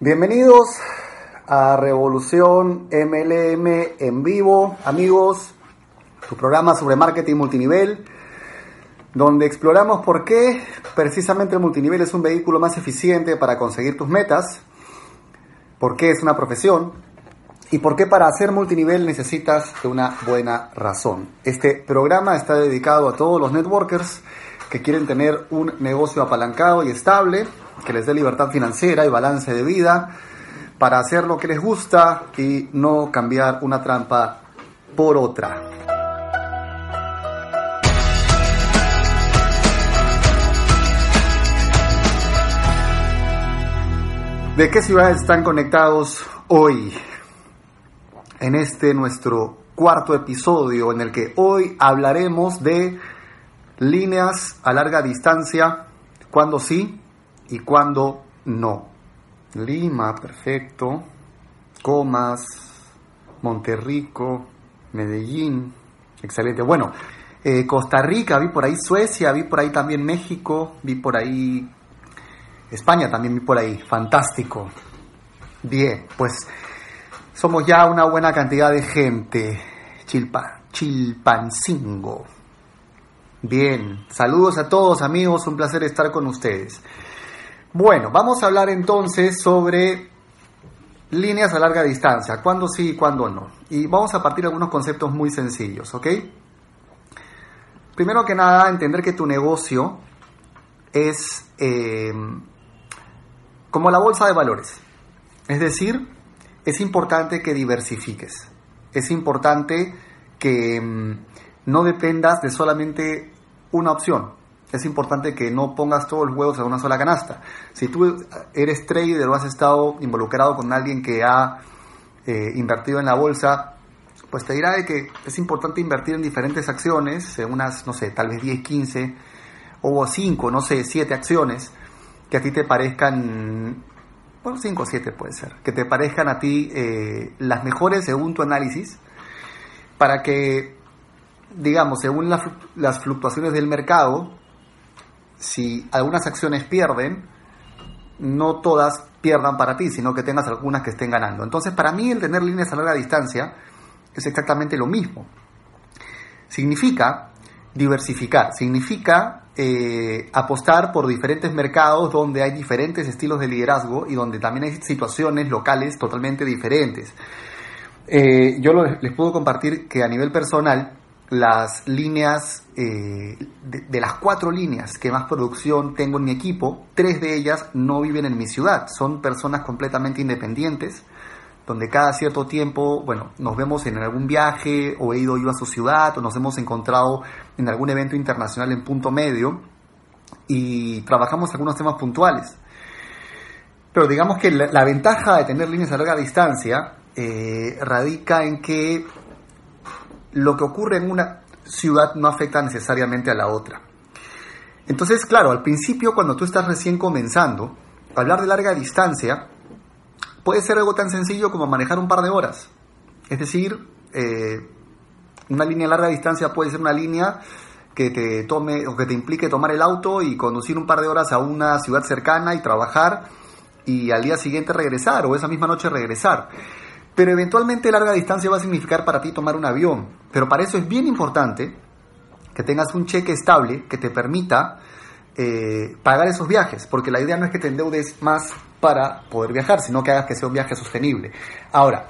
Bienvenidos a Revolución MLM en vivo, amigos, tu programa sobre marketing multinivel, donde exploramos por qué precisamente el multinivel es un vehículo más eficiente para conseguir tus metas, por qué es una profesión y por qué para hacer multinivel necesitas de una buena razón. Este programa está dedicado a todos los networkers que quieren tener un negocio apalancado y estable que les dé libertad financiera y balance de vida para hacer lo que les gusta y no cambiar una trampa por otra. ¿De qué ciudades están conectados hoy? En este nuestro cuarto episodio en el que hoy hablaremos de líneas a larga distancia, cuando sí y cuando no. Lima, perfecto. Comas, Monterrico, Medellín, excelente. Bueno, eh, Costa Rica, vi por ahí Suecia, vi por ahí también México, vi por ahí España también vi por ahí, fantástico. Bien, pues somos ya una buena cantidad de gente. Chilpa, Chilpancingo. Bien, saludos a todos amigos, un placer estar con ustedes. Bueno, vamos a hablar entonces sobre líneas a larga distancia, cuándo sí y cuándo no. Y vamos a partir de algunos conceptos muy sencillos, ¿ok? Primero que nada, entender que tu negocio es eh, como la bolsa de valores. Es decir, es importante que diversifiques. Es importante que mm, no dependas de solamente una opción es importante que no pongas todos los huevos en una sola canasta. Si tú eres trader o has estado involucrado con alguien que ha eh, invertido en la bolsa, pues te dirá de que es importante invertir en diferentes acciones, en unas, no sé, tal vez 10, 15 o 5, no sé, 7 acciones que a ti te parezcan, bueno, 5 o 7 puede ser, que te parezcan a ti eh, las mejores según tu análisis, para que, digamos, según las fluctuaciones del mercado, si algunas acciones pierden, no todas pierdan para ti, sino que tengas algunas que estén ganando. Entonces, para mí el tener líneas a larga distancia es exactamente lo mismo. Significa diversificar, significa eh, apostar por diferentes mercados donde hay diferentes estilos de liderazgo y donde también hay situaciones locales totalmente diferentes. Eh, yo les puedo compartir que a nivel personal, las líneas, eh, de, las cuatro líneas que más producción tengo en mi equipo, tres de ellas no viven en mi ciudad, son personas completamente independientes, donde cada cierto tiempo, bueno, nos vemos en algún viaje o he ido yo a su ciudad o nos hemos encontrado en algún evento internacional en punto medio y trabajamos algunos temas puntuales. Pero digamos que la, ventaja de tener líneas a larga distancia eh, radica en que lo que ocurre en una ciudad no afecta necesariamente a la otra. Entonces, claro, al principio cuando tú estás recién comenzando, hablar de larga distancia puede ser algo tan sencillo como manejar un par de horas. Es decir, eh, una línea de larga distancia puede ser una línea que te tome o que te implique tomar el auto y conducir un par de horas a una ciudad cercana y trabajar y al día siguiente regresar o esa misma noche regresar. Pero eventualmente larga distancia va a significar para ti tomar un avión. Pero para eso es bien importante que tengas un cheque estable que te permita eh, pagar esos viajes, porque la idea no es que te endeudes más para poder viajar, sino que hagas que sea un viaje sostenible. Ahora,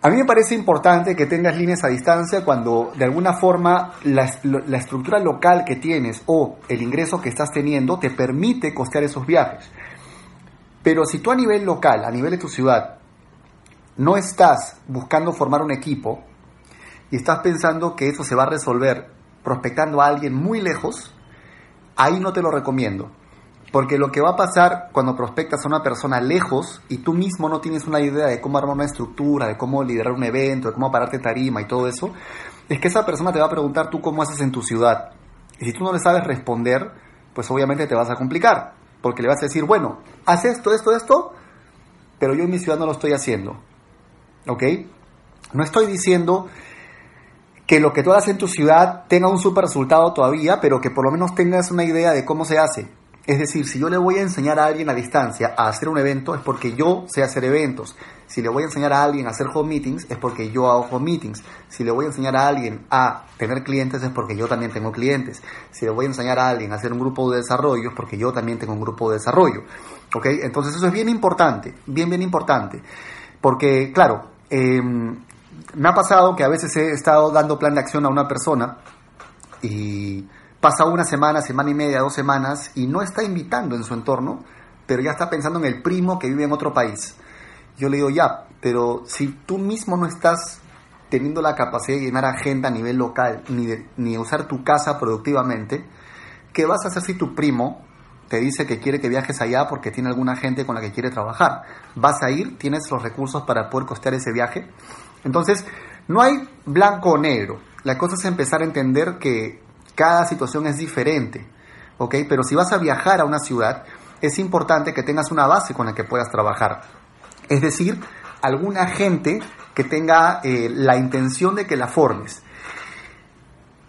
a mí me parece importante que tengas líneas a distancia cuando de alguna forma la, la, estructura local que tienes o el ingreso que estás teniendo te permite costear esos viajes. Pero si tú a nivel local, a nivel de tu ciudad, no estás buscando formar un equipo y estás pensando que eso se va a resolver prospectando a alguien muy lejos, ahí no te lo recomiendo. Porque lo que va a pasar cuando prospectas a una persona lejos y tú mismo no tienes una idea de cómo armar una estructura, de cómo liderar un evento, de cómo pararte tarima y todo eso, es que esa persona te va a preguntar tú cómo haces en tu ciudad. Y si tú no le sabes responder, pues obviamente te vas a complicar. Porque le vas a decir, bueno, haz esto, esto, esto, pero yo en mi ciudad no lo estoy haciendo. ¿Ok? No estoy diciendo que lo que tú hagas en tu ciudad tenga un super resultado todavía, pero que por lo menos tengas una idea de cómo se hace. Es decir, si yo le voy a enseñar a alguien a distancia a hacer un evento, es porque yo sé hacer eventos. Si le voy a enseñar a alguien a hacer home meetings, es porque yo hago home meetings. Si le voy a enseñar a alguien a tener clientes, es porque yo también tengo clientes. Si le voy a enseñar a alguien a hacer un grupo de desarrollo, es porque yo también tengo un grupo de desarrollo. ¿Ok? Entonces eso es bien importante, bien, bien importante. Porque, claro, em, me ha pasado que a veces he estado dando plan de acción a una persona y pasa una semana, semana y media, dos semanas y no está invitando en su entorno, pero ya está pensando en el primo que vive en otro país. Yo le digo, ya, pero si tú mismo no estás teniendo la capacidad de llenar agenda a nivel local, ni de, ni usar tu casa productivamente, ¿qué vas a hacer si tu primo te dice que quiere que viajes allá porque tiene alguna gente con la que quiere trabajar? ¿Vas a ir? ¿Tienes los recursos para poder costear ese viaje? Entonces, no hay blanco o negro. La cosa es empezar a entender que cada situación es diferente, ¿ok? Pero si vas a viajar a una ciudad, es importante que tengas una base con la que puedas trabajar. Es decir, alguna gente que tenga eh, la intención de que la formes.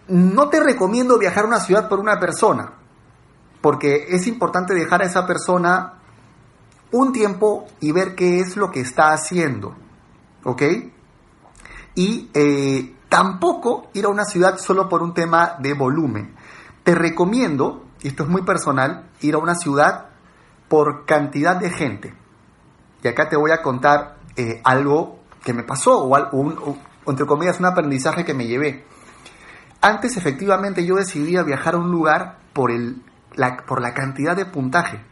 No te recomiendo viajar a una ciudad por una persona, porque es importante dejar a esa persona un tiempo y ver qué es lo que está haciendo, ¿ok? Y eh, Tampoco ir a una ciudad solo por un tema de volumen. Te recomiendo, y esto es muy personal, ir a una ciudad por cantidad de gente. Y acá te voy a contar eh, algo que me pasó, o, un, entre comillas, un aprendizaje que me llevé. Antes, efectivamente, yo decidí viajar a un lugar por, el, por la cantidad de puntaje.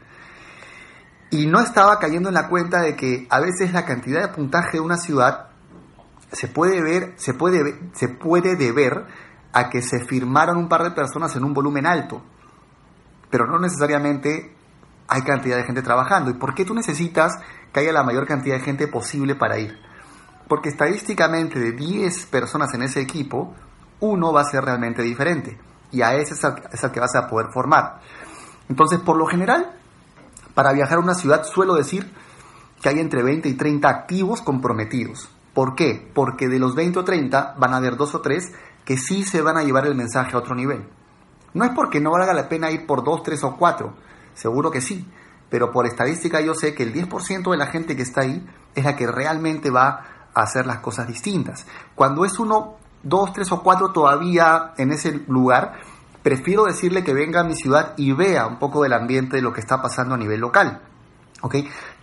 Y no estaba cayendo en la cuenta de que a veces la cantidad de puntaje de una ciudad se puede ver, se puede, se puede deber a que se firmaron un par de personas en un volumen alto, pero no necesariamente hay cantidad de gente trabajando. ¿Y por qué tú necesitas que haya la mayor cantidad de gente posible para ir? Porque estadísticamente de 10 personas en ese equipo, uno va a ser realmente diferente. Y a ese es el, que vas a poder formar. Entonces, por lo general, para viajar a una ciudad suelo decir que hay entre 20 y 30 activos comprometidos. ¿Por qué? Porque de los 20 o 30 van a haber dos o tres que sí se van a llevar el mensaje a otro nivel. No es porque no valga la pena ir por dos, tres o cuatro, seguro que sí, pero por estadística yo sé que el 10% de la gente que está ahí es la que realmente va a hacer las cosas distintas. Cuando es uno, dos, tres o cuatro todavía en ese lugar, prefiero decirle que venga a mi ciudad y vea un poco del ambiente de lo que está pasando a nivel local.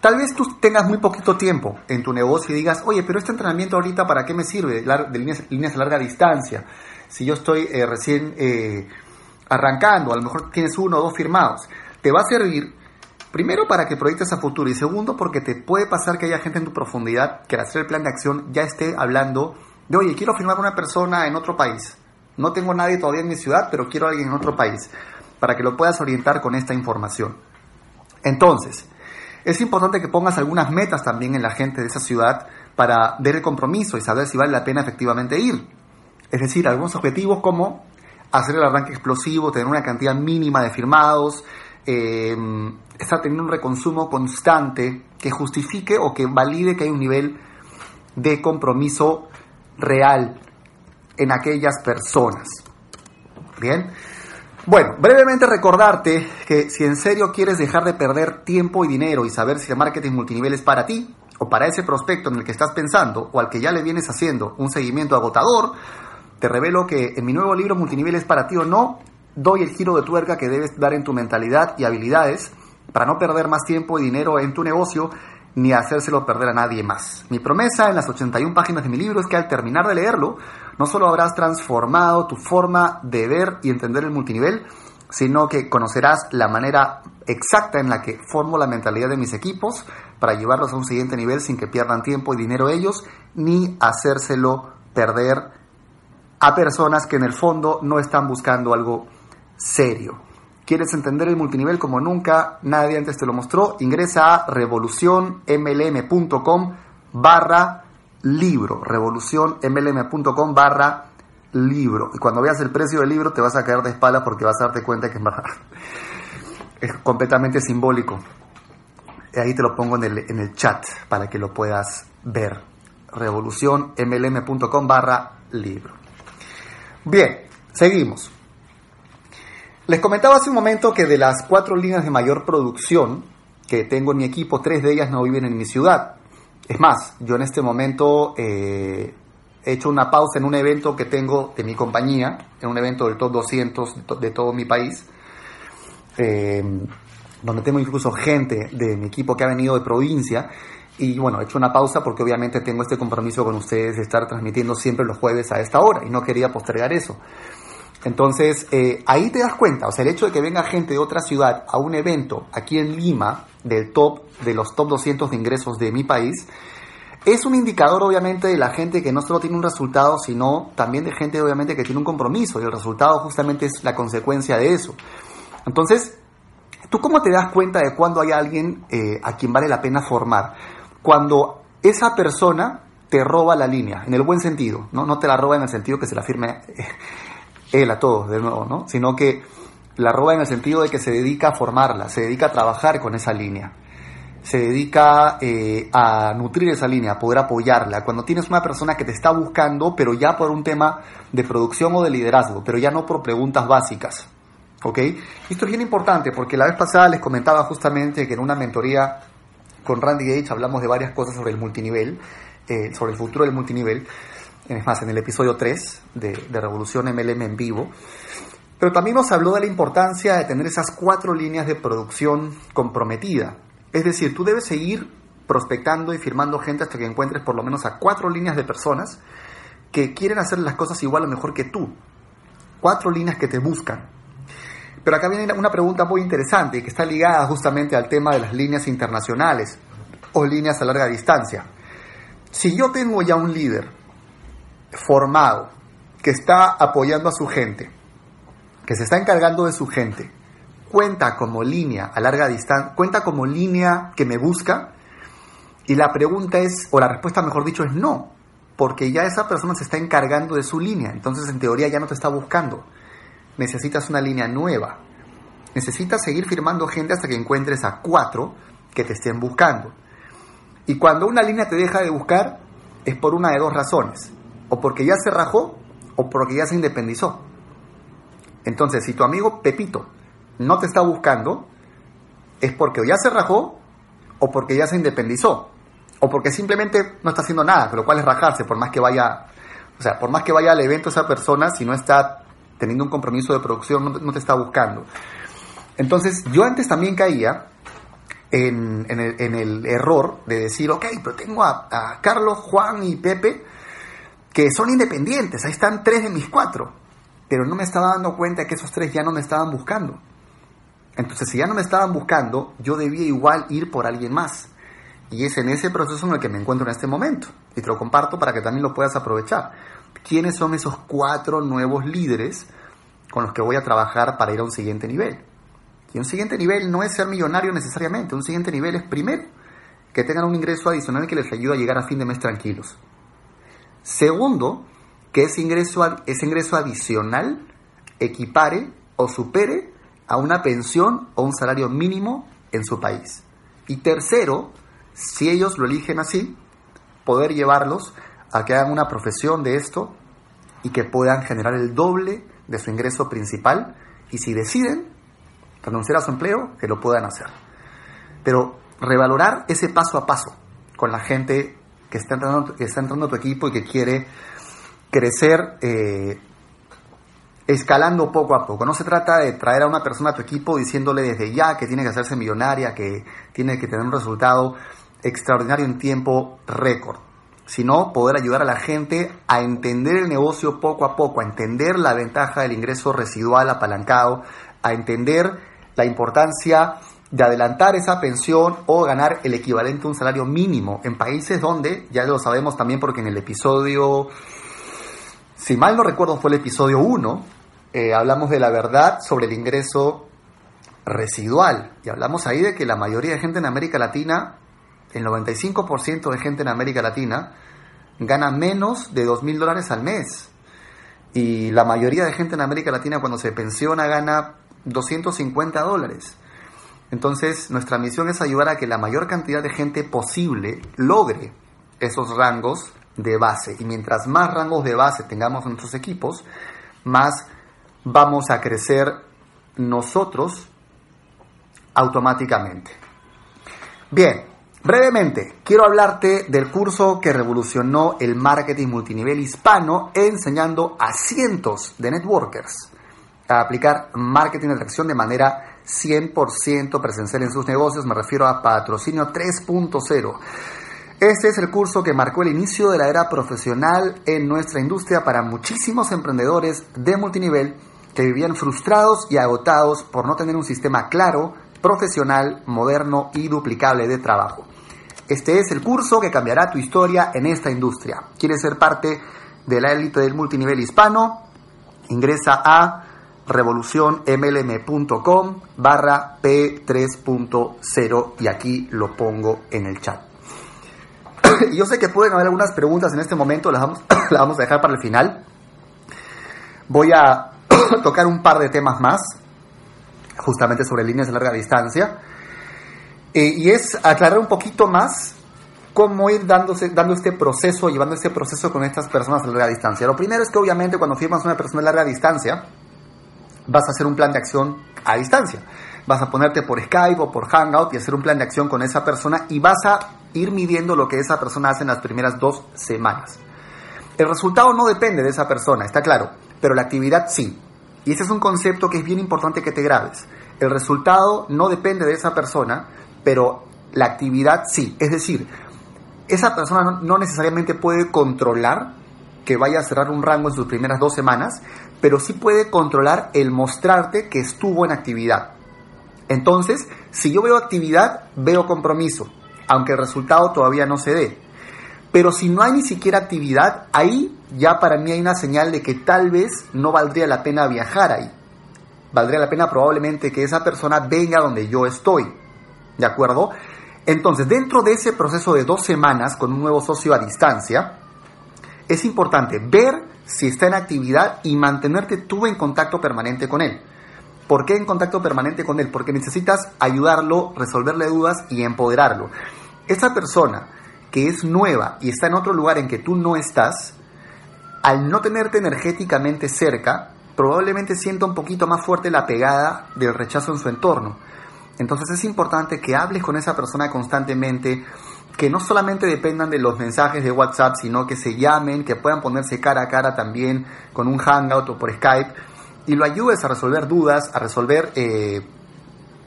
Tal vez tú tengas muy poquito tiempo en tu negocio y digas, oye, pero este entrenamiento ahorita, ¿para qué me sirve? De líneas, líneas a larga distancia. Si yo estoy eh, recién eh, arrancando, a lo mejor tienes uno o dos firmados, te va a servir primero para que proyectes a futuro y segundo porque te puede pasar que haya gente en tu profundidad que al hacer el plan de acción ya esté hablando de, oye, quiero firmar una persona en otro país. No tengo nadie todavía en mi ciudad, pero quiero a alguien en otro país, para que lo puedas orientar con esta información. Entonces, es importante que pongas algunas metas también en la gente de esa ciudad para ver el compromiso y saber si vale la pena efectivamente ir. Es decir, algunos objetivos como hacer el arranque explosivo, tener una cantidad mínima de firmados, eh, estar teniendo un reconsumo constante que justifique o que valide que hay un nivel de compromiso real en aquellas personas. Bien. Bueno, brevemente recordarte que si en serio quieres dejar de perder tiempo y dinero y saber si el marketing multinivel es para ti o para ese prospecto en el que estás pensando o al que ya le vienes haciendo un seguimiento agotador, te revelo que en mi nuevo libro Multinivel es para ti o no, doy el giro de tuerca que debes dar en tu mentalidad y habilidades para no perder más tiempo y dinero en tu negocio ni hacérselo perder a nadie más. Mi promesa en las 81 páginas de mi libro es que al terminar de leerlo, no solo habrás transformado tu forma de ver y entender el multinivel, sino que conocerás la manera exacta en la que formo la mentalidad de mis equipos para llevarlos a un siguiente nivel sin que pierdan tiempo y dinero ellos, ni hacérselo perder a personas que en el fondo no están buscando algo serio. ¿Quieres entender el multinivel como nunca nadie antes te lo mostró? Ingresa a revolucionmlm.com barra libro. Revolucionmlm.com barra libro. Y cuando veas el precio del libro te vas a caer de espalda porque vas a darte cuenta que es completamente simbólico. Ahí te lo pongo en el, en el chat para que lo puedas ver. Revolucionmlm.com barra libro. Bien, seguimos. Les comentaba hace un momento que de las cuatro líneas de mayor producción que tengo en mi equipo, tres de ellas no viven en mi ciudad. Es más, yo en este momento eh, he hecho una pausa en un evento que tengo de mi compañía, en un evento del top 200 de, todo mi país, eh, donde tengo incluso gente de mi equipo que ha venido de provincia. Y bueno, he hecho una pausa porque obviamente tengo este compromiso con ustedes de estar transmitiendo siempre los jueves a esta hora y no quería postergar eso. Entonces, eh, ahí te das cuenta, o sea, el hecho de que venga gente de otra ciudad a un evento aquí en Lima, del top, de los top 200 de ingresos de mi país, es un indicador obviamente de la gente que no solo tiene un resultado, sino también de gente obviamente que tiene un compromiso y el resultado justamente es la consecuencia de eso. Entonces, ¿tú cómo te das cuenta de cuando hay alguien eh, a quien vale la pena formar? Cuando esa persona te roba la línea, en el buen sentido, ¿no? No te la roba en el sentido que se la firme él a todos de nuevo, ¿no? Sino que la roba en el sentido de que se dedica a formarla, se dedica a trabajar con esa línea, se dedica eh, a nutrir esa línea, a poder apoyarla. Cuando tienes una persona que te está buscando, pero ya por un tema de producción o de liderazgo, pero ya no por preguntas básicas. ¿Ok? Esto es bien importante porque la vez pasada les comentaba justamente que en una mentoría con Randy Gage hablamos de varias cosas sobre el multinivel, eh, sobre el futuro del multinivel es más, en el episodio 3 de, Revolución MLM en vivo. Pero también nos habló de la importancia de tener esas cuatro líneas de producción comprometida. Es decir, tú debes seguir prospectando y firmando gente hasta que encuentres por lo menos a cuatro líneas de personas que quieren hacer las cosas igual o mejor que tú. Cuatro líneas que te buscan. Pero acá viene una pregunta muy interesante y que está ligada justamente al tema de las líneas internacionales o líneas a larga distancia. Si yo tengo ya un líder formado, que está apoyando a su gente, que se está encargando de su gente, cuenta como línea a larga distancia, cuenta como línea que me busca, y la pregunta es, o la respuesta mejor dicho es no, porque ya esa persona se está encargando de su línea, entonces en teoría ya no te está buscando. Necesitas una línea nueva. Necesitas seguir firmando gente hasta que encuentres a cuatro que te estén buscando. Y cuando una línea te deja de buscar, es por una de dos razones o porque ya se rajó o porque ya se independizó. Entonces, si tu amigo Pepito no te está buscando, es porque ya se rajó o porque ya se independizó o porque simplemente no está haciendo nada, lo cual es rajarse, por más que vaya, o sea, por más que vaya al evento esa persona, si no está teniendo un compromiso de producción, no, te está buscando. Entonces, yo antes también caía en, el, error de decir, ok, pero tengo a Carlos, Juan y Pepe, que son independientes, ahí están tres de mis cuatro, pero no me estaba dando cuenta que esos tres ya no me estaban buscando. Entonces, si ya no me estaban buscando, yo debía igual ir por alguien más. Y es en ese proceso en el que me encuentro en este momento. Y te lo comparto para que también lo puedas aprovechar. ¿Quiénes son esos cuatro nuevos líderes con los que voy a trabajar para ir a un siguiente nivel? Y un siguiente nivel no es ser millonario necesariamente. Un siguiente nivel es primero que tengan un ingreso adicional que les ayude a llegar a fin de mes tranquilos. Segundo, que ese ingreso, ese ingreso adicional equipare o supere a una pensión o un salario mínimo en su país. Y tercero, si ellos lo eligen así, poder llevarlos a que hagan una profesión de esto y que puedan generar el doble de su ingreso principal y si deciden renunciar a su empleo, que lo puedan hacer. Pero revalorar ese paso a paso con la gente que está entrando, que está entrando a tu equipo y que quiere crecer eh, escalando poco a poco. No se trata de traer a una persona a tu equipo diciéndole desde ya que tiene que hacerse millonaria, que tiene que tener un resultado extraordinario en tiempo récord, sino poder ayudar a la gente a entender el negocio poco a poco, a entender la ventaja del ingreso residual apalancado, a entender la importancia de adelantar esa pensión o ganar el equivalente a un salario mínimo en países donde, ya lo sabemos también porque en el episodio, si mal no recuerdo fue el episodio 1, eh, hablamos de la verdad sobre el ingreso residual y hablamos ahí de que la mayoría de gente en América Latina, el 95% de gente en América Latina, gana menos de 2 mil dólares al mes. Y la mayoría de gente en América Latina cuando se pensiona gana 250 dólares. Entonces, nuestra misión es ayudar a que la mayor cantidad de gente posible logre esos rangos de base. Y mientras más rangos de base tengamos en nuestros equipos, más vamos a crecer nosotros automáticamente. Bien, brevemente, quiero hablarte del curso que revolucionó el marketing multinivel hispano enseñando a cientos de networkers a aplicar marketing de atracción de manera 100% presencial en sus negocios. Me refiero a Patrocinio 3.0. Este es el curso que marcó el inicio de la era profesional en nuestra industria para muchísimos emprendedores de multinivel que vivían frustrados y agotados por no tener un sistema claro, profesional, moderno y duplicable de trabajo. Este es el curso que cambiará tu historia en esta industria. ¿Quieres ser parte de la élite del multinivel hispano? Ingresa a revolucionmlm.com barra P3.0 y aquí lo pongo en el chat. Yo sé que pueden haber algunas preguntas en este momento, las vamos, las vamos a dejar para el final. Voy a tocar un par de temas más, justamente sobre líneas de larga distancia, eh, y es aclarar un poquito más cómo ir dándose, dando este proceso, llevando este proceso con estas personas a larga distancia. Lo primero es que obviamente cuando firmas una persona a larga distancia, vas a hacer un plan de acción a distancia. Vas a ponerte por Skype o por Hangout y hacer un plan de acción con esa persona y vas a ir midiendo lo que esa persona hace en las primeras dos semanas. El resultado no depende de esa persona, está claro, pero la actividad sí. Y ese es un concepto que es bien importante que te grabes. El resultado no depende de esa persona, pero la actividad sí. Es decir, esa persona no, necesariamente puede controlar que vaya a cerrar un rango en sus primeras dos semanas, pero sí puede controlar el mostrarte que estuvo en actividad. Entonces, si yo veo actividad, veo compromiso, aunque el resultado todavía no se dé. Pero si no hay ni siquiera actividad, ahí ya para mí hay una señal de que tal vez no valdría la pena viajar ahí. Valdría la pena probablemente que esa persona venga donde yo estoy. ¿De acuerdo? Entonces, dentro de ese proceso de dos semanas con un nuevo socio a distancia, es importante ver si está en actividad y mantenerte tú en contacto permanente con él. ¿Por qué en contacto permanente con él? Porque necesitas ayudarlo, resolverle dudas y empoderarlo. Esa persona que es nueva y está en otro lugar en que tú no estás, al no tenerte energéticamente cerca, probablemente sienta un poquito más fuerte la pegada del rechazo en su entorno. Entonces es importante que hables con esa persona constantemente, que no solamente dependan de los mensajes de WhatsApp, sino que se llamen, que puedan ponerse cara a cara también con un hangout o por Skype, y lo ayudes a resolver dudas, a resolver eh,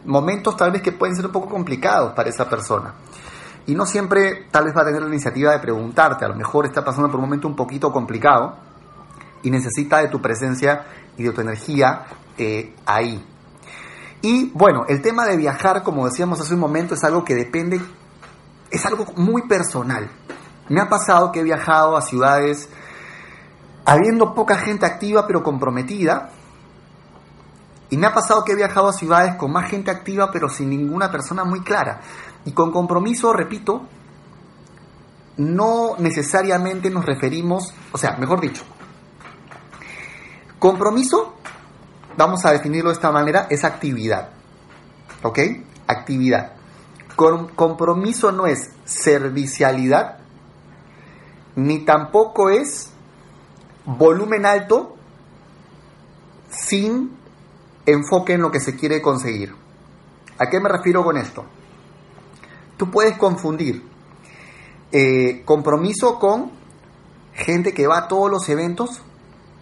momentos tal vez que pueden ser un poco complicados para esa persona. Y no siempre tal vez va a tener la iniciativa de preguntarte, a lo mejor está pasando por un momento un poquito complicado y necesita de tu presencia y de tu energía eh, ahí. Y bueno, el tema de viajar, como decíamos hace un momento, es algo que depende es algo muy personal. Me ha pasado que he viajado a ciudades habiendo poca gente activa pero comprometida. Y me ha pasado que he viajado a ciudades con más gente activa pero sin ninguna persona muy clara. Y con compromiso, repito, no necesariamente nos referimos, o sea, mejor dicho, compromiso, vamos a definirlo de esta manera, es actividad. ¿Ok? Actividad compromiso no es servicialidad, ni tampoco es volumen alto sin enfoque en lo que se quiere conseguir. ¿A qué me refiero con esto? Tú puedes confundir eh, compromiso con gente que va a todos los eventos,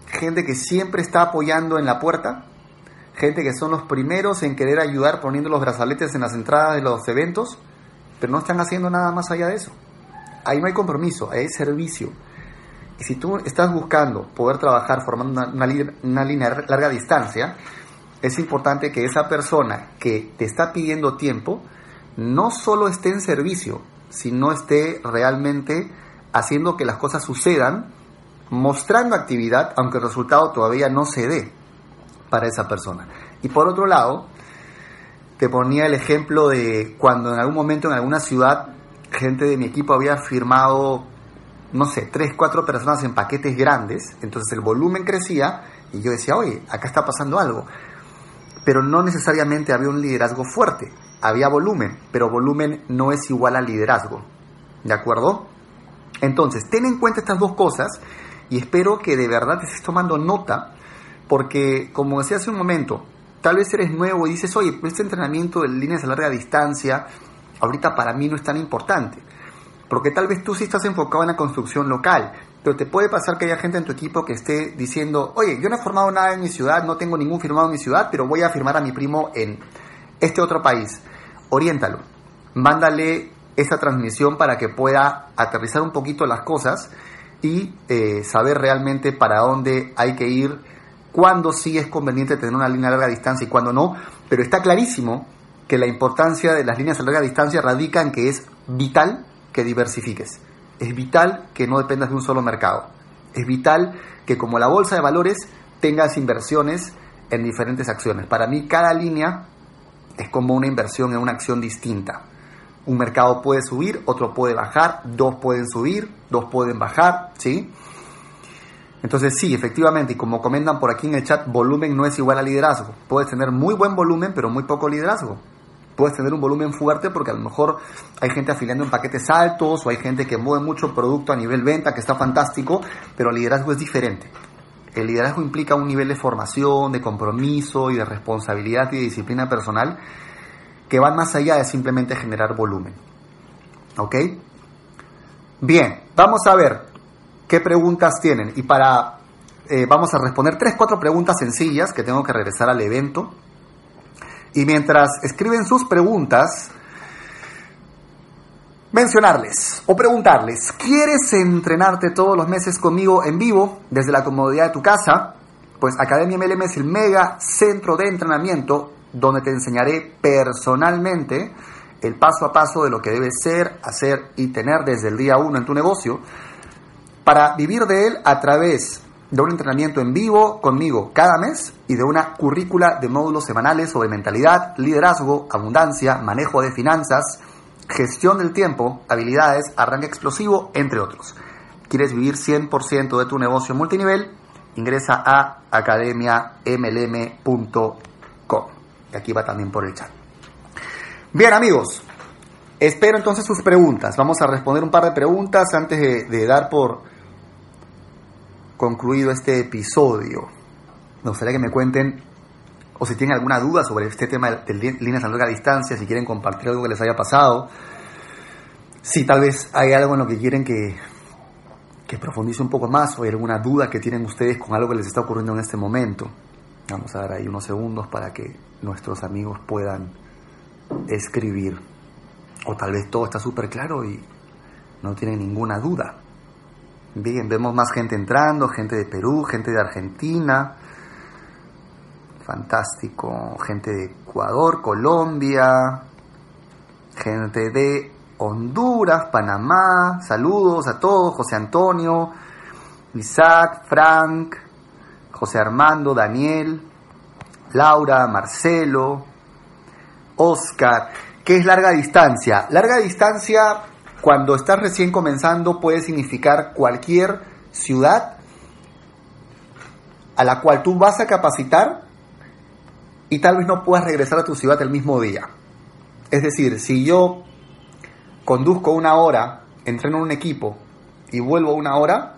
gente que siempre está apoyando en la puerta, gente que son los primeros en querer ayudar poniendo los brazaletes en las entradas de los eventos, pero no están haciendo nada más allá de eso. Ahí no hay compromiso, hay servicio. Y si tú estás buscando poder trabajar formando una, una, línea larga distancia, es importante que esa persona que te está pidiendo tiempo no solo esté en servicio, sino esté realmente haciendo que las cosas sucedan, mostrando actividad, aunque el resultado todavía no se dé para esa persona. Y por otro lado, te ponía el ejemplo de cuando en algún momento en alguna ciudad gente de mi equipo había firmado, no sé, tres, cuatro personas en paquetes grandes, entonces el volumen crecía y yo decía, oye, acá está pasando algo. Pero no necesariamente había un liderazgo fuerte, había volumen, pero volumen no es igual a liderazgo. ¿De acuerdo? Entonces, ten en cuenta estas dos cosas y espero que de verdad te estés tomando nota porque, como decía hace un momento, tal vez eres nuevo y dices, oye, este entrenamiento de líneas a larga distancia, ahorita para mí no es tan importante. Porque tal vez tú sí estás enfocado en la construcción local, pero te puede pasar que haya gente en tu equipo que esté diciendo, oye, yo no he formado nada en mi ciudad, no tengo ningún firmado en mi ciudad, pero voy a firmar a mi primo en este otro país. Oriéntalo, mándale esa transmisión para que pueda aterrizar un poquito las cosas y eh, saber realmente para dónde hay que ir, cuándo sí es conveniente tener una línea a larga distancia y cuándo no, pero está clarísimo que la importancia de las líneas a larga distancia radica en que es vital que diversifiques, es vital que no dependas de un solo mercado, es vital que como la bolsa de valores tengas inversiones en diferentes acciones. Para mí cada línea es como una inversión en una acción distinta. Un mercado puede subir, otro puede bajar, dos pueden subir, dos pueden bajar, ¿sí? Entonces sí, efectivamente, y como comentan por aquí en el chat, volumen no es igual a liderazgo. Puedes tener muy buen volumen, pero muy poco liderazgo. Puedes tener un volumen fuerte porque a lo mejor hay gente afiliando en paquetes altos o hay gente que mueve mucho producto a nivel venta, que está fantástico, pero el liderazgo es diferente. El liderazgo implica un nivel de formación, de compromiso y de responsabilidad y de disciplina personal que van más allá de simplemente generar volumen. ¿Ok? Bien, vamos a ver qué preguntas tienen. Y para, eh, vamos a responder tres, cuatro preguntas sencillas que tengo que regresar al evento. Y mientras escriben sus preguntas, mencionarles o preguntarles, ¿quieres entrenarte todos los meses conmigo en vivo desde la comodidad de tu casa? Pues Academia MLM es el mega centro de entrenamiento donde te enseñaré personalmente el paso a paso de lo que debes ser, hacer y tener desde el día uno en tu negocio para vivir de él a través de un entrenamiento en vivo conmigo cada mes y de una currícula de módulos semanales sobre mentalidad, liderazgo, abundancia, manejo de finanzas, gestión del tiempo, habilidades, arranque explosivo, entre otros. ¿Quieres vivir 100% de tu negocio multinivel? Ingresa a academiamlm.com. Y aquí va también por el chat. Bien amigos, espero entonces sus preguntas. Vamos a responder un par de preguntas antes de, dar por concluido este episodio. Me gustaría que me cuenten o si tienen alguna duda sobre este tema de líneas a larga distancia, si quieren compartir algo que les haya pasado, si tal vez hay algo en lo que quieren que, que profundice un poco más o hay alguna duda que tienen ustedes con algo que les está ocurriendo en este momento. Vamos a dar ahí unos segundos para que nuestros amigos puedan escribir. O tal vez todo está súper claro y no tienen ninguna duda. Bien, vemos más gente entrando, gente de Perú, gente de Argentina. Fantástico. Gente de Ecuador, Colombia. Gente de Honduras, Panamá. Saludos a todos. José Antonio, Isaac, Frank, José Armando, Daniel, Laura, Marcelo, Oscar. ¿Qué es larga distancia? Larga distancia, cuando estás recién comenzando, puede significar cualquier ciudad a la cual tú vas a capacitar y tal vez no puedas regresar a tu ciudad el mismo día. Es decir, si yo conduzco una hora, entreno en un equipo y vuelvo una hora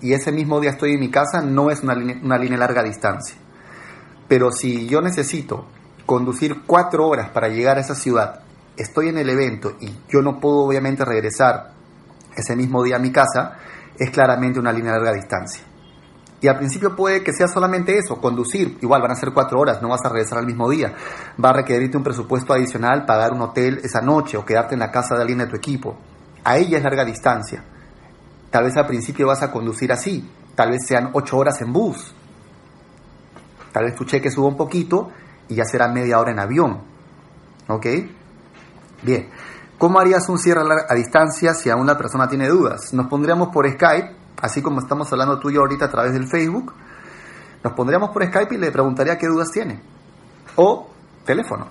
y ese mismo día estoy en mi casa, no es una línea, una línea larga distancia. Pero si yo necesito conducir cuatro horas para llegar a esa ciudad, estoy en el evento y yo no puedo obviamente regresar ese mismo día a mi casa, es claramente una línea larga distancia. Y al principio puede que sea solamente eso, conducir, igual van a ser cuatro horas, no vas a regresar al mismo día. Va a requerirte un presupuesto adicional, pagar un hotel esa noche o quedarte en la casa de alguien de tu equipo. A ella es larga distancia. Tal vez al principio vas a conducir así, tal vez sean ocho horas en bus, Tal vez tu cheque suba un poquito y ya será media hora en avión. ¿Ok? Bien. ¿Cómo harías un cierre a distancia si aún la persona tiene dudas? Nos pondríamos por Skype, así como estamos hablando tú y yo ahorita a través del Facebook. Nos pondríamos por Skype y le preguntaría qué dudas tiene. O teléfono.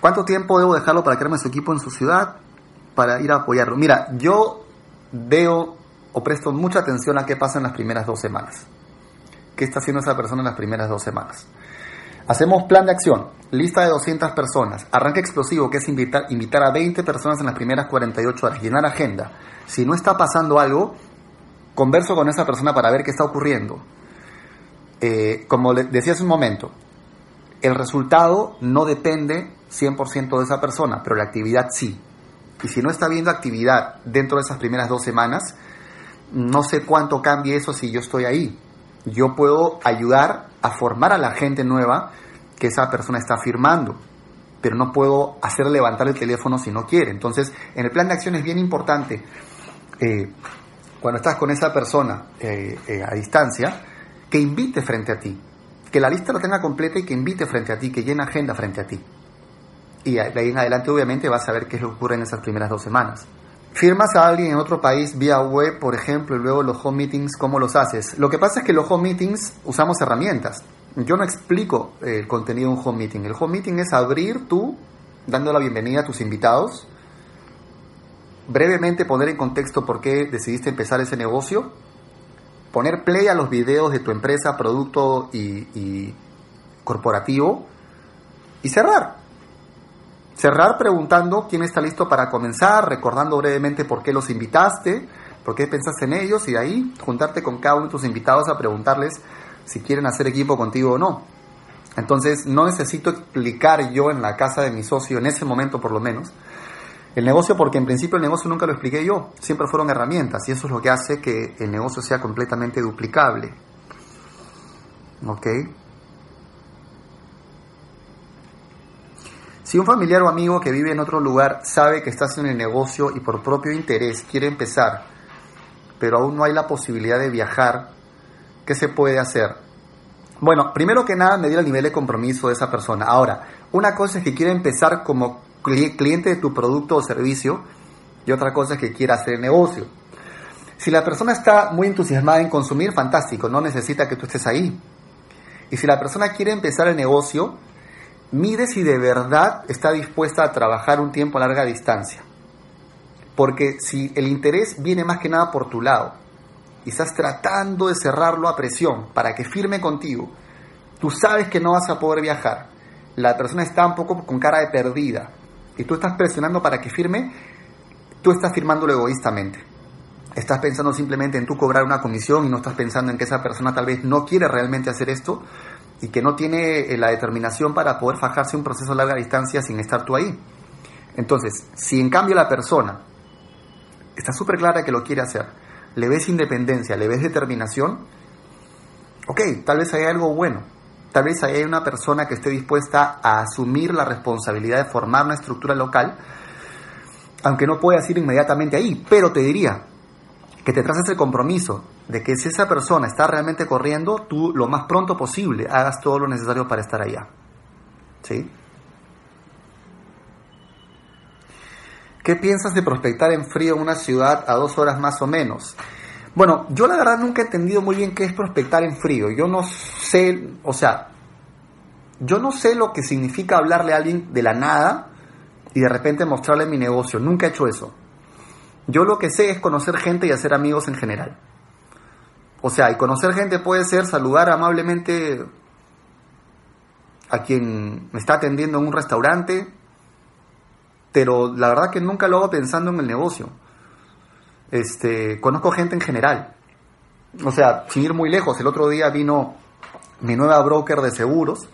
¿Cuánto tiempo debo dejarlo para crearme su equipo en su ciudad para ir a apoyarlo? Mira, yo veo o presto mucha atención a qué pasa en las primeras dos semanas qué está haciendo esa persona en las primeras dos semanas. Hacemos plan de acción, lista de 200 personas, arranque explosivo, que es invitar, invitar a 20 personas en las primeras 48 horas, llenar agenda. Si no está pasando algo, converso con esa persona para ver qué está ocurriendo. eh, como le decía hace un momento, el resultado no depende 100% de esa persona, pero la actividad sí. Y si no está viendo actividad dentro de esas primeras dos semanas, no sé cuánto cambie eso si yo estoy ahí. Yo puedo ayudar a formar a la gente nueva que esa persona está firmando, pero no puedo hacer levantar el teléfono si no quiere. Entonces, en el plan de acción es bien importante, eh, cuando estás con esa persona eh, eh, a distancia, que invite frente a ti, que la lista lo tenga completa y que invite frente a ti, que llene agenda frente a ti. Y de ahí en adelante obviamente vas a ver qué es lo que ocurre en esas primeras dos semanas. Firmas a alguien en otro país vía web, por ejemplo, y luego los home meetings, ¿cómo los haces? Lo que pasa es que los home meetings usamos herramientas. Yo no explico el contenido de un home meeting. El home meeting es abrir tú, dando la bienvenida a tus invitados, brevemente poner en contexto por qué decidiste empezar ese negocio, poner play a los videos de tu empresa, producto y corporativo y cerrar. Cerrar preguntando quién está listo para comenzar, recordando brevemente por qué los invitaste, por qué pensaste en ellos y de ahí juntarte con cada uno de tus invitados a preguntarles si quieren hacer equipo contigo o no. Entonces no necesito explicar yo en la casa de mi socio, en ese momento por lo menos, el negocio porque en principio el negocio nunca lo expliqué yo, siempre fueron herramientas y eso es lo que hace que el negocio sea completamente duplicable. ¿Ok? Si un familiar o amigo que vive en otro lugar sabe que estás en el negocio y por propio interés quiere empezar, pero aún no hay la posibilidad de viajar, ¿qué se puede hacer? Bueno, primero que nada, medir el nivel de compromiso de esa persona. Ahora, una cosa es que quiere empezar como cliente de tu producto o servicio y otra cosa es que quiera hacer negocio. Si la persona está muy entusiasmada en consumir, fantástico, no necesita que tú estés ahí. Y si la persona quiere empezar el negocio, mide si de verdad está dispuesta a trabajar un tiempo a larga distancia. Porque si el interés viene más que nada por tu lado y estás tratando de cerrarlo a presión para que firme contigo, tú sabes que no vas a poder viajar. La persona está un poco con cara de perdida y tú estás presionando para que firme, tú estás firmándolo egoístamente. Estás pensando simplemente en tú cobrar una comisión y no estás pensando en que esa persona tal vez no quiere realmente hacer esto y que no tiene eh, la determinación para poder fajarse un proceso a larga distancia sin estar tú ahí. Entonces, si en cambio la persona está súper clara que lo quiere hacer, le ves independencia, le ves determinación, ok, tal vez hay algo bueno. Tal vez hay una persona que esté dispuesta a asumir la responsabilidad de formar una estructura local, aunque no puedas ir inmediatamente ahí, pero te diría que te traces el compromiso de que si esa persona está realmente corriendo, tú lo más pronto posible hagas todo lo necesario para estar allá. ¿Sí? ¿Qué piensas de prospectar en frío en una ciudad a dos horas más o menos? Bueno, yo la verdad nunca he entendido muy bien qué es prospectar en frío. Yo no sé, o sea, yo no sé lo que significa hablarle a alguien de la nada y de repente mostrarle mi negocio. Nunca he hecho eso. Yo lo que sé es conocer gente y hacer amigos en general. O sea, y conocer gente puede ser saludar amablemente a quien me está atendiendo en un restaurante, pero la verdad que nunca lo hago pensando en el negocio. Este, conozco gente en general. O sea, sin ir muy lejos, el otro día vino mi nueva broker de seguros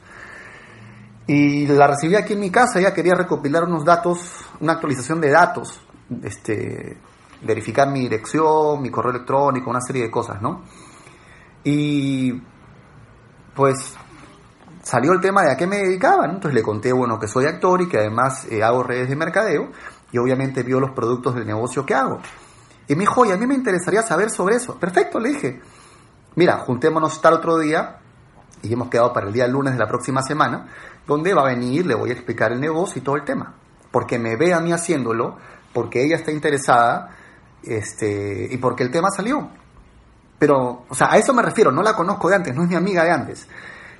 y la recibí aquí en mi casa, ella quería recopilar unos datos, una actualización de datos, este, verificar mi dirección, mi correo electrónico, una serie de cosas, ¿no? Y pues salió el tema de a qué me dedicaba, Entonces le conté, bueno, que soy actor y que además eh, hago redes de mercadeo y obviamente vio los productos del negocio que hago. Y me dijo, oye, a mí me interesaría saber sobre eso. Perfecto, le dije. Mira, juntémonos tal otro día y hemos quedado para el día lunes de la próxima semana, donde va a venir, le voy a explicar el negocio y todo el tema. Porque me ve a mí haciéndolo, porque ella está interesada este, y porque el tema salió. Pero, o sea, a eso me refiero, no la conozco de antes, no es mi amiga de antes.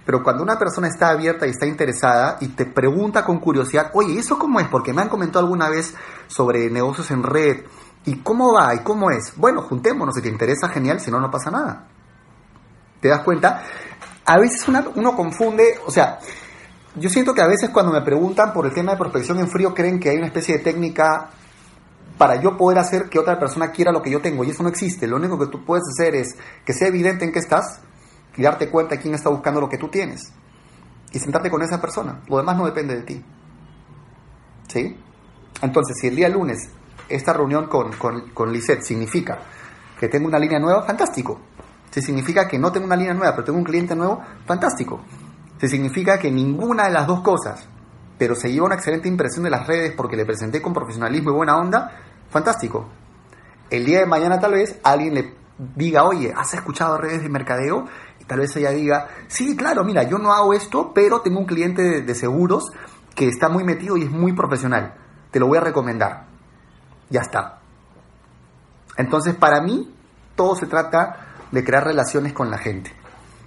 Pero cuando una persona está abierta y está interesada y te pregunta con curiosidad, oye, ¿eso cómo es? Porque me han comentado alguna vez sobre negocios en red. ¿Y cómo va? ¿Y cómo es? Bueno, juntémonos, si te interesa, genial, si no, no pasa nada. ¿Te das cuenta? A veces uno confunde, o sea, yo siento que a veces cuando me preguntan por el tema de prospección en frío creen que hay una especie de técnica para yo poder hacer que otra persona quiera lo que yo tengo. Y eso no existe. Lo único que tú puedes hacer es que sea evidente en qué estás y darte cuenta quién está buscando lo que tú tienes y sentarte con esa persona. Lo demás no depende de ti. ¿Sí? Entonces, si el día lunes esta reunión con, con, con Lisette significa que tengo una línea nueva, fantástico. Si significa que no tengo una línea nueva, pero tengo un cliente nuevo, fantástico. Si significa que ninguna de las dos cosas, pero se lleva una excelente impresión de las redes porque le presenté con profesionalismo y buena onda, fantástico. El día de mañana tal vez alguien le diga, oye, ¿has escuchado redes de mercadeo? Y tal vez ella diga, sí, claro, mira, yo no hago esto, pero tengo un cliente de, seguros que está muy metido y es muy profesional. Te lo voy a recomendar. Ya está. Entonces, para mí, todo se trata de crear relaciones con la gente,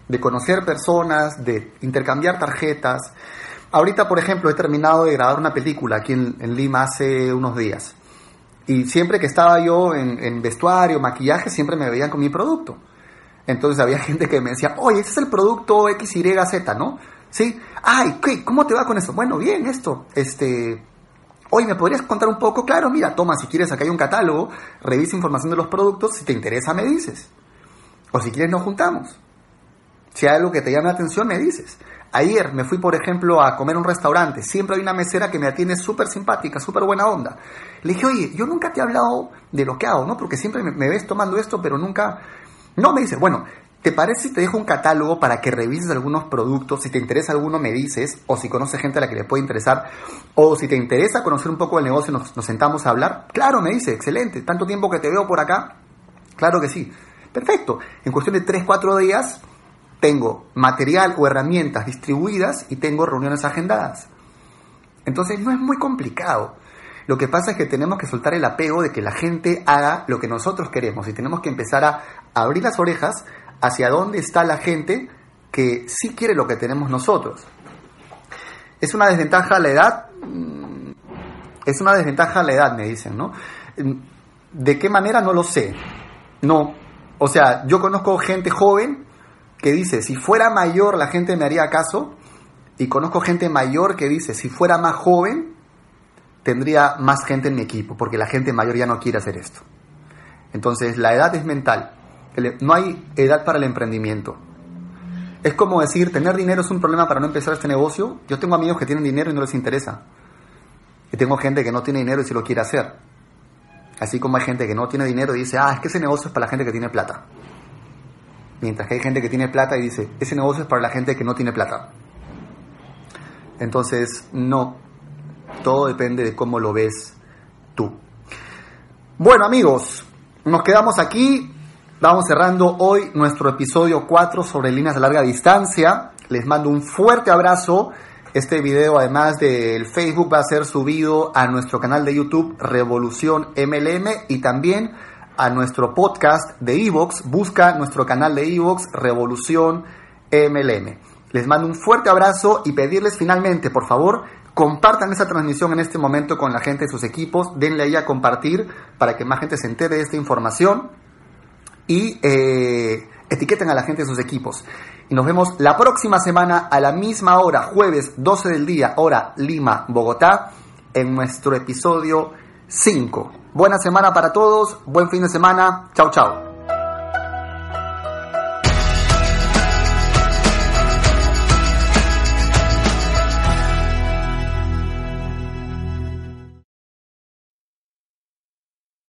de conocer personas, de intercambiar tarjetas. Ahorita, por ejemplo, he terminado de grabar una película aquí en, Lima hace unos días. Y siempre que estaba yo en, vestuario, maquillaje, siempre me veían con mi producto. Entonces había gente que me decía, oye, ese es el producto XYZ, ¿no? Sí. Ay, ¿qué? ¿cómo te va con eso? Bueno, bien, esto. Este, Oye, ¿me podrías contar un poco? Claro, mira, toma, si quieres, acá hay un catálogo, revisa información de los productos, si te interesa, me dices. O si quieres, nos juntamos. Si hay algo que te llame la atención, me dices. Ayer me fui, por ejemplo, a comer a un restaurante. Siempre hay una mesera que me atiende súper simpática, súper buena onda. Le dije, oye, yo nunca te he hablado de lo que hago, ¿no? Porque siempre me, ves tomando esto, pero nunca... No, me dice, bueno, ¿Te parece si te dejo un catálogo para que revises algunos productos? Si te interesa alguno, me dices. O si conoces gente a la que le puede interesar. O si te interesa conocer un poco del negocio, nos, nos sentamos a hablar. Claro, me dice, excelente. Tanto tiempo que te veo por acá. Claro que sí. Perfecto. En cuestión de 3, 4 días, tengo material o herramientas distribuidas y tengo reuniones agendadas. Entonces no es muy complicado. Lo que pasa es que tenemos que soltar el apego de que la gente haga lo que nosotros queremos y tenemos que empezar a abrir las orejas hacia dónde está la gente que sí quiere lo que tenemos nosotros. ¿Es una desventaja la edad? Mm, es una desventaja la edad, me dicen, ¿no? Mm, ¿De qué manera? No lo sé. No. O sea, yo conozco gente joven que dice, si fuera mayor la gente me haría caso, y conozco gente mayor que dice, si fuera más joven, tendría más gente en mi equipo, porque la gente mayor ya no quiere hacer esto. Entonces, la edad es mental. No hay edad para el emprendimiento. Es como decir, tener dinero es un problema para no empezar este negocio. Yo tengo amigos que tienen dinero y no les interesa. Y tengo gente que no tiene dinero y sí lo quiere hacer. Así como hay gente que no tiene dinero y dice, ah, es que ese negocio es para la gente que tiene plata. Mientras que hay gente que tiene plata y dice, ese negocio es para la gente que no tiene plata. Entonces, no. Todo depende de cómo lo ves tú. Bueno amigos, nos quedamos aquí. Vamos cerrando hoy nuestro episodio 4 sobre líneas de larga distancia. Les mando un fuerte abrazo. Este video, además del Facebook, va a ser subido a nuestro canal de YouTube Revolución MLM y también a nuestro podcast de Evox. Busca nuestro canal de Evox Revolución MLM. Les mando un fuerte abrazo y pedirles finalmente, por favor, compartan esta transmisión en este momento con la gente de sus equipos. Denle ahí a compartir para que más gente se entere de esta información y eh, etiqueten a la gente de sus equipos. Y nos vemos la próxima semana a la misma hora, jueves 12 del día, hora Lima, Bogotá, en nuestro episodio 5. Buena semana para todos, buen fin de semana, chao chao.